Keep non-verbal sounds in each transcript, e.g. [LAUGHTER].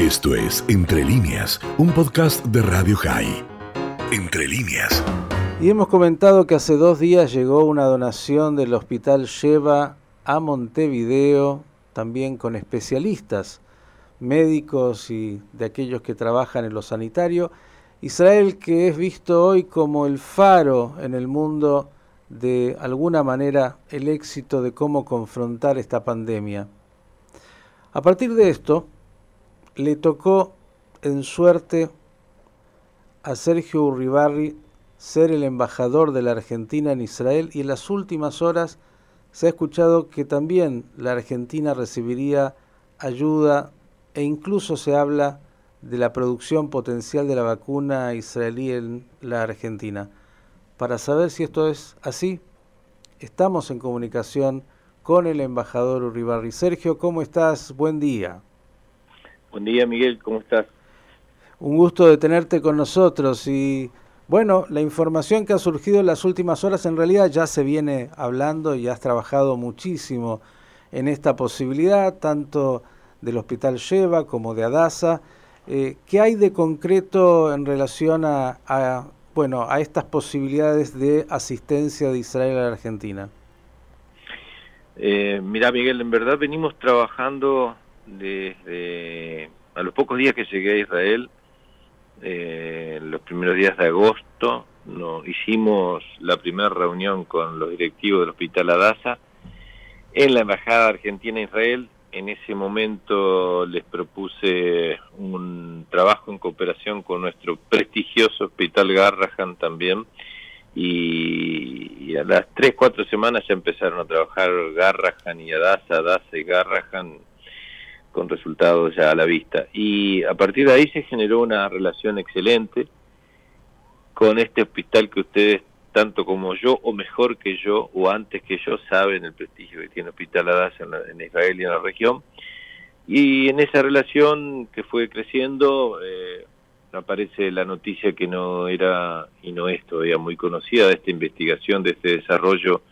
Esto es Entre líneas, un podcast de Radio High. Entre líneas. Y hemos comentado que hace dos días llegó una donación del Hospital Lleva a Montevideo, también con especialistas, médicos y de aquellos que trabajan en lo sanitario. Israel que es visto hoy como el faro en el mundo de alguna manera el éxito de cómo confrontar esta pandemia. A partir de esto, le tocó en suerte a Sergio Urribarri ser el embajador de la Argentina en Israel y en las últimas horas se ha escuchado que también la Argentina recibiría ayuda e incluso se habla de la producción potencial de la vacuna israelí en la Argentina. Para saber si esto es así, estamos en comunicación con el embajador Uribarri. Sergio, ¿cómo estás? Buen día. Buen día, Miguel, ¿cómo estás? Un gusto de tenerte con nosotros y bueno, la información que ha surgido en las últimas horas en realidad ya se viene hablando y has trabajado muchísimo en esta posibilidad, tanto del Hospital Lleva como de Adasa. Eh, ¿Qué hay de concreto en relación a, a bueno, a estas posibilidades de asistencia de Israel a la Argentina? Eh, mira, Miguel, en verdad venimos trabajando desde a los pocos días que llegué a Israel, eh, los primeros días de agosto, nos hicimos la primera reunión con los directivos del Hospital Adasa en la Embajada Argentina en Israel. En ese momento les propuse un trabajo en cooperación con nuestro prestigioso Hospital Garrahan también y, a las tres, cuatro semanas ya empezaron a trabajar Garrahan y Adasa, Adasa y Garrahan con resultados ya a la vista. Y a partir de ahí se generó una relación excelente con este hospital que ustedes tanto como yo, o mejor que yo, o antes que yo, saben el prestigio que tiene Hospital Adasa en, Israel y en la región. Y en esa relación que fue creciendo, eh, aparece la noticia que no era y no es todavía muy conocida de esta investigación, de este desarrollo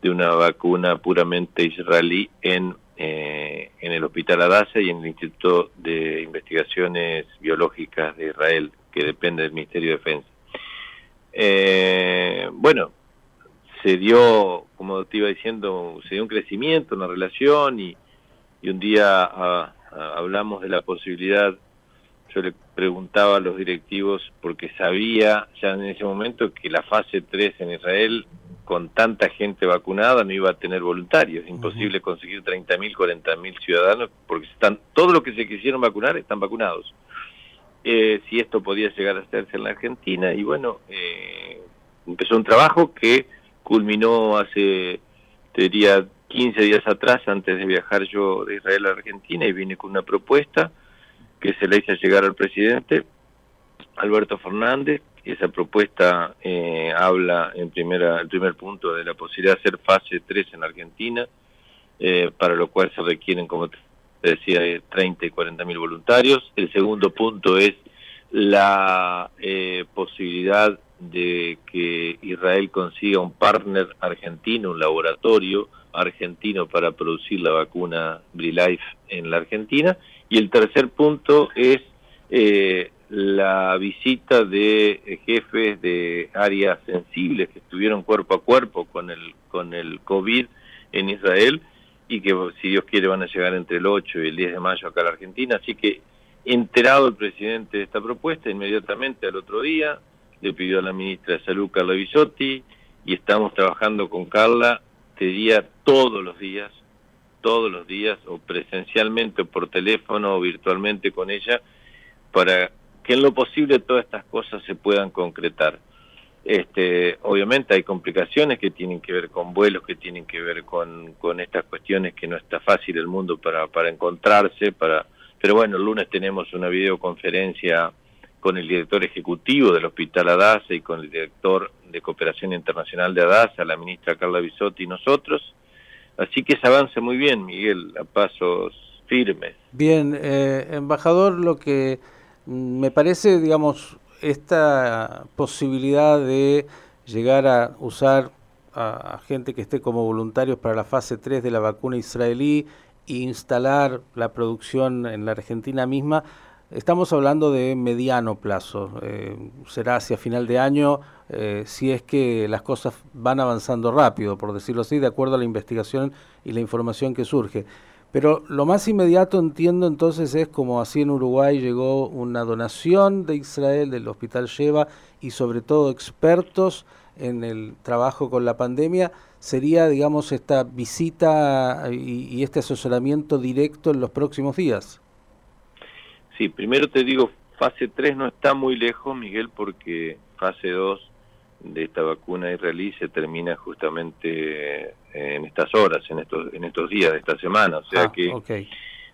de una vacuna puramente israelí en, eh, en el Hospital Adasa y en el Instituto de Investigaciones Biológicas de Israel, que depende del Ministerio de Defensa. Eh, bueno, se dio, como te iba diciendo, se dio un crecimiento en la relación y, un día hablamos de la posibilidad, yo le preguntaba a los directivos porque sabía ya en ese momento que la fase 3 en Israel con tanta gente vacunada no iba a tener voluntarios, es imposible conseguir 30.000, 40.000 ciudadanos porque están todos los que se quisieron vacunar están vacunados. Eh, si esto podía llegar a hacerse en la Argentina. Y bueno, eh, empezó un trabajo que culminó hace, te diría, 15 días atrás, antes de viajar yo de Israel a Argentina, y vine con una propuesta que se le hizo llegar al presidente Alberto Fernández. Esa propuesta eh, habla en primera, el primer punto de la posibilidad de hacer fase 3 en Argentina, para lo cual se requieren, como decía, 30 y 40 mil voluntarios. El segundo punto es la eh, posibilidad de que Israel consiga un partner argentino, un laboratorio argentino para producir la vacuna BriLife en la Argentina. Y el tercer punto es eh, la visita de jefes de áreas sensibles que estuvieron cuerpo a cuerpo con el, con el COVID en Israel y que si Dios quiere van a llegar entre el 8 y el 10 de mayo acá a la Argentina. Así que enterado el presidente de esta propuesta, inmediatamente al otro día le pidió a la ministra de Salud, Carla Bisotti, y estamos trabajando con Carla, te diría todos los días, todos los días, o presencialmente, o por teléfono, o virtualmente con ella, para que en lo posible todas estas cosas se puedan concretar. Este, obviamente hay complicaciones que tienen que ver con vuelos, que tienen que ver con, con estas cuestiones que no está fácil el mundo para, para encontrarse, para, pero bueno, el lunes tenemos una videoconferencia con el director ejecutivo del Hospital Adasa y con el director de Cooperación Internacional de Adasa, la ministra Carla Bisotti y nosotros. Así que se avanza muy bien, Miguel, a pasos firmes. Bien, eh, embajador, lo que me parece, digamos, esta posibilidad de llegar a usar a, gente que esté como voluntarios para la fase 3 de la vacuna israelí e instalar la producción en la Argentina misma, Estamos hablando de mediano plazo, eh, será hacia final de año, eh, si es que las cosas van avanzando rápido, por decirlo así, de acuerdo a la investigación y la información que surge. Pero lo más inmediato entiendo entonces es como así en Uruguay llegó una donación de Israel del Hospital Lleva y sobre todo expertos en el trabajo con la pandemia, sería digamos esta visita y, y este asesoramiento directo en los próximos días. Sí, primero te digo, fase 3 no está muy lejos, Miguel, porque fase 2 de esta vacuna israelí se termina justamente en estas horas, en estos en estos días de esta semana, o sea ah, que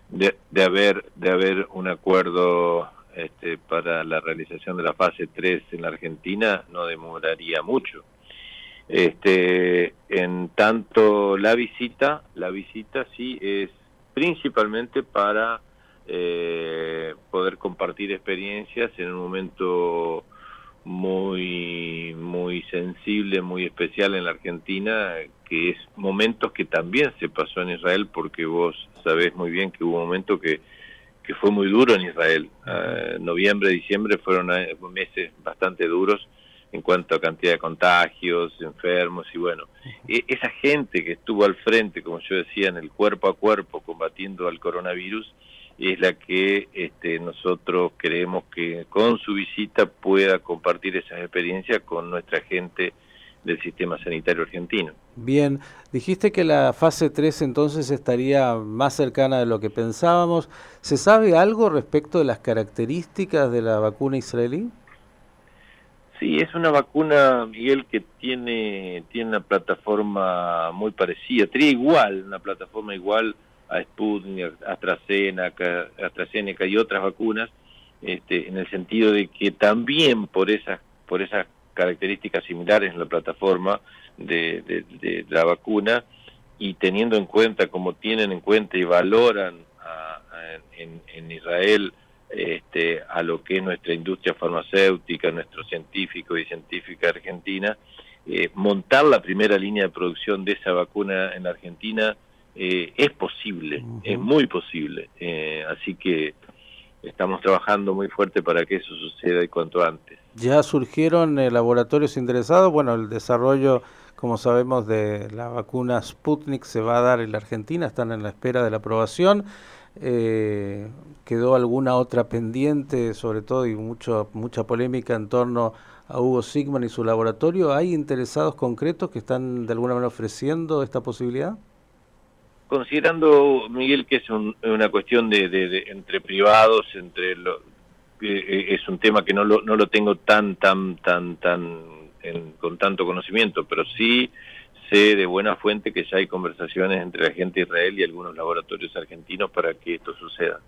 de, de, haber de haber un acuerdo este, para la realización de la fase 3 en la Argentina no demoraría mucho. Este, en tanto la visita, la visita sí es principalmente para eh, poder compartir experiencias en un momento muy muy sensible, muy especial en la Argentina, que es momentos que también se pasó en Israel, porque vos sabés muy bien que hubo un momento que, que fue muy duro en Israel. Uh, noviembre, diciembre fueron eh, meses bastante duros en cuanto a cantidad de contagios, enfermos y bueno, e, esa gente que estuvo al frente, como yo decía, en el cuerpo a cuerpo combatiendo al coronavirus, es la que este, nosotros creemos que con su visita pueda compartir esas experiencias con nuestra gente del sistema sanitario argentino. Bien, dijiste que la fase 3 entonces estaría más cercana de lo que pensábamos. ¿Se sabe algo respecto de las características de la vacuna israelí? Sí, es una vacuna, Miguel, que tiene, tiene una plataforma muy parecida, tiene igual, una plataforma igual a Sputnik, AstraZeneca, AstraZeneca y otras vacunas, este, en el sentido de que también por esas, por esas características similares en la plataforma de, de, la vacuna y teniendo en cuenta como tienen en cuenta y valoran en, en, Israel este, a lo que es nuestra industria farmacéutica, nuestro científico y científica argentina, eh, montar la primera línea de producción de esa vacuna en la Argentina eh, es posible, es muy posible. Eh, así que estamos trabajando muy fuerte para que eso suceda y cuanto antes. Ya surgieron eh, laboratorios interesados, bueno, el desarrollo, como sabemos, de la vacuna Sputnik se va a dar en la Argentina, están en la espera de la aprobación. quedó alguna otra pendiente, sobre todo, y mucho, mucha polémica en torno a Hugo Sigman y su laboratorio. ¿Hay interesados concretos que están de alguna manera ofreciendo esta posibilidad? Considerando, Miguel, que es una cuestión de, entre privados, entre lo, eh, es un tema que no lo, no lo tengo tan, tan, tan, tan con tanto conocimiento, pero sí sé de buena fuente que ya hay conversaciones entre la gente de Israel y algunos laboratorios argentinos para que esto suceda.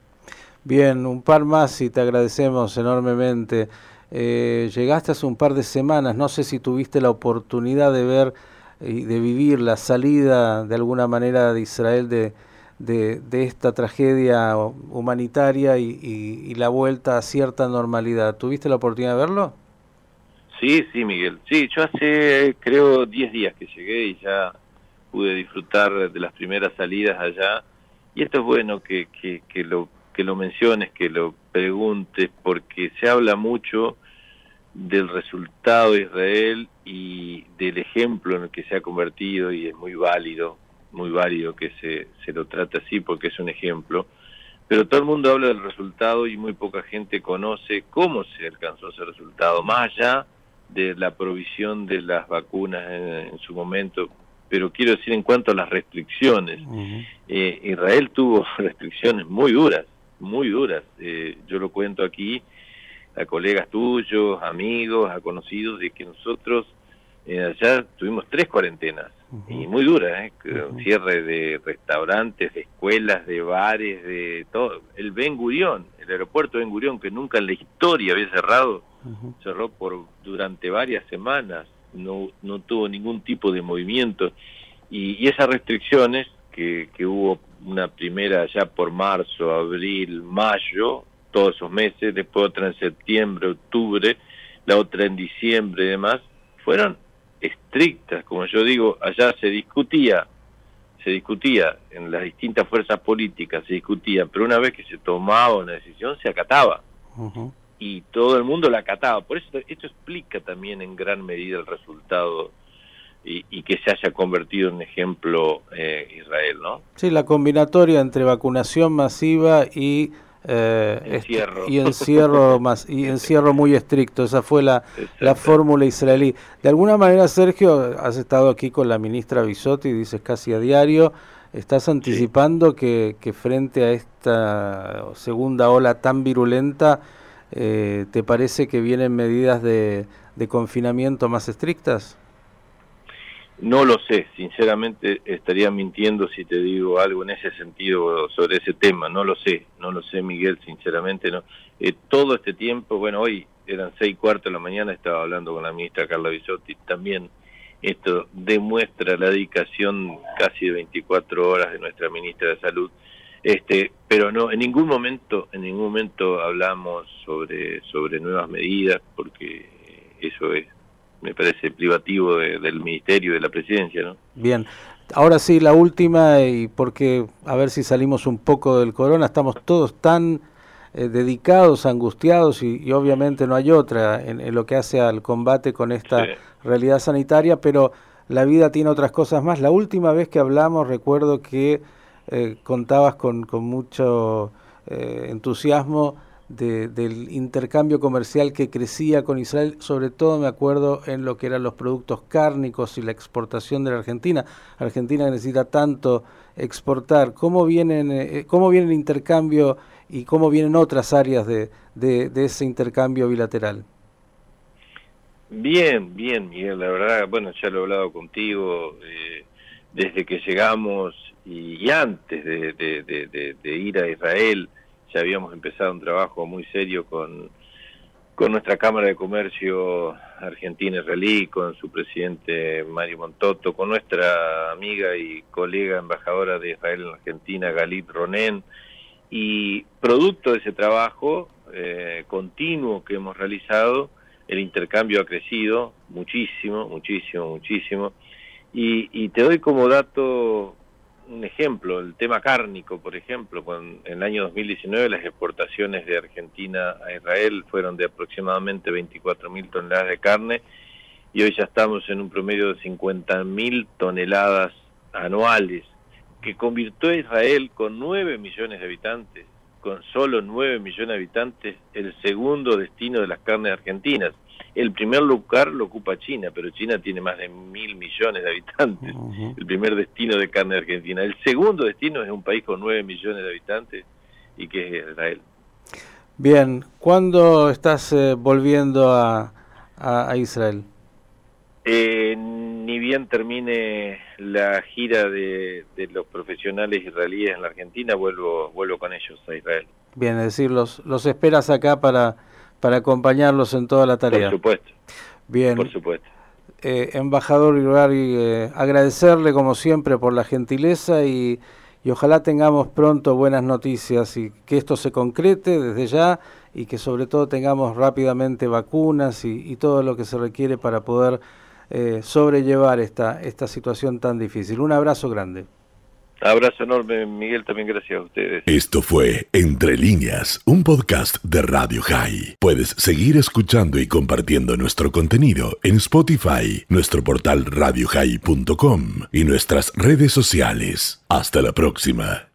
Bien, un par más y te agradecemos enormemente. Eh, llegaste hace un par de semanas, no sé si tuviste la oportunidad de ver y de vivir la salida de alguna manera de Israel de, de, esta tragedia humanitaria y, la vuelta a cierta normalidad. ¿Tuviste la oportunidad de verlo? Sí, sí, Miguel. Sí, yo hace creo 10 días que llegué y ya pude disfrutar de las primeras salidas allá. Y esto es bueno que, que, que, lo, que lo menciones, que lo preguntes, porque se habla mucho del resultado de Israel y del ejemplo en el que se ha convertido y es muy válido, muy válido que se, se lo trate así porque es un ejemplo, pero todo el mundo habla del resultado y muy poca gente conoce cómo se alcanzó ese resultado, más allá de la provisión de las vacunas en, su momento, pero quiero decir en cuanto a las restricciones, eh, Israel tuvo [LAUGHS] restricciones muy duras, muy duras, eh, yo lo cuento aquí, a colegas tuyos, amigos, a conocidos, de que nosotros allá tuvimos tres cuarentenas, y muy duras, ¿eh? cierre de restaurantes, de escuelas, de bares, de todo. El Ben Gurión, el aeropuerto Ben Gurión, que nunca en la historia había cerrado, cerró por durante varias semanas, no, no tuvo ningún tipo de movimiento. Y, y esas restricciones, que, que hubo una primera ya por marzo, abril, mayo, todos esos meses, después otra en septiembre, octubre, la otra en diciembre y demás, fueron estrictas, como yo digo, allá se discutía se discutía en las distintas fuerzas políticas, se discutía, pero una vez que se tomaba una decisión se acataba. Y todo el mundo la acataba. Por eso esto explica también en gran medida el resultado y, que se haya convertido en ejemplo eh, Israel, ¿no? Sí, la combinatoria entre vacunación masiva y eh, encierro. y encierro [LAUGHS] más y encierro muy estricto. Esa fue la, la fórmula israelí. De alguna manera Sergio has estado aquí con la ministra Bisotti dices casi a diario estás anticipando que, que, frente a esta segunda ola tan virulenta eh, te parece que vienen medidas de, de confinamiento más estrictas no lo sé, sinceramente estaría mintiendo si te digo algo en ese sentido sobre ese tema, no lo sé, no lo sé Miguel, sinceramente no. Eh, todo este tiempo, bueno, hoy eran seis cuartos de la mañana, estaba hablando con la ministra Carla Bisotti, también esto demuestra la dedicación casi de 24 horas de nuestra ministra de Salud, este, pero no, en ningún momento, en ningún momento hablamos sobre, sobre nuevas medidas, porque eso es me parece privativo del ministerio y de la presidencia. ¿no? Bien, ahora sí, la última, y porque a ver si salimos un poco del corona, estamos todos tan eh, dedicados, angustiados, y, obviamente no hay otra en, lo que hace al combate con esta realidad sanitaria, pero la vida tiene otras cosas más. La última vez que hablamos recuerdo que eh, contabas con, con mucho eh, entusiasmo del intercambio comercial que crecía con Israel, sobre todo me acuerdo en lo que eran los productos cárnicos y la exportación de la Argentina. Argentina necesita tanto exportar. ¿Cómo, vienen, eh, cómo viene el intercambio y cómo vienen otras áreas de, de, ese intercambio bilateral? Bien, bien, Miguel, la verdad, bueno, ya lo he hablado contigo, eh, desde que llegamos y, antes de ir a Israel, habíamos empezado un trabajo muy serio con, con nuestra Cámara de Comercio Argentina-Israelí, con su presidente Mario Montoto, con nuestra amiga y colega embajadora de Israel en Argentina, Galit Ronen, y producto de ese trabajo eh, continuo que hemos realizado, el intercambio ha crecido muchísimo, muchísimo, muchísimo, y, y te doy como dato un ejemplo, el tema cárnico, por ejemplo, en el año 2019 las exportaciones de Argentina a Israel fueron de aproximadamente 24 mil toneladas de carne y hoy ya estamos en un promedio de 50 mil toneladas anuales, que convirtió a Israel con 9 millones de habitantes, con solo 9 millones de habitantes, el segundo destino de las carnes argentinas. El primer lugar lo ocupa China, pero China tiene más de mil millones de habitantes. El primer destino de carne argentina. El segundo destino es un país con nueve millones de habitantes y que es Israel. Bien, ¿cuándo estás eh, volviendo a, a, Israel? Eh, ni bien termine la gira de, de, los profesionales israelíes en la Argentina, vuelvo, vuelvo con ellos a Israel. Bien, es decir, los, los esperas acá para para acompañarlos en toda la tarea. Por supuesto. Bien. Por supuesto. Eh, embajador Irari, eh, agradecerle como siempre por la gentileza y, y, ojalá tengamos pronto buenas noticias y que esto se concrete desde ya y que sobre todo tengamos rápidamente vacunas y, y todo lo que se requiere para poder eh, sobrellevar esta, esta situación tan difícil. Un abrazo grande. Abrazo enorme, Miguel, también gracias a ustedes. Esto fue Entre líneas, un podcast de Radio High. Puedes seguir escuchando y compartiendo nuestro contenido en Spotify, nuestro portal radiohigh.com y nuestras redes sociales. Hasta la próxima.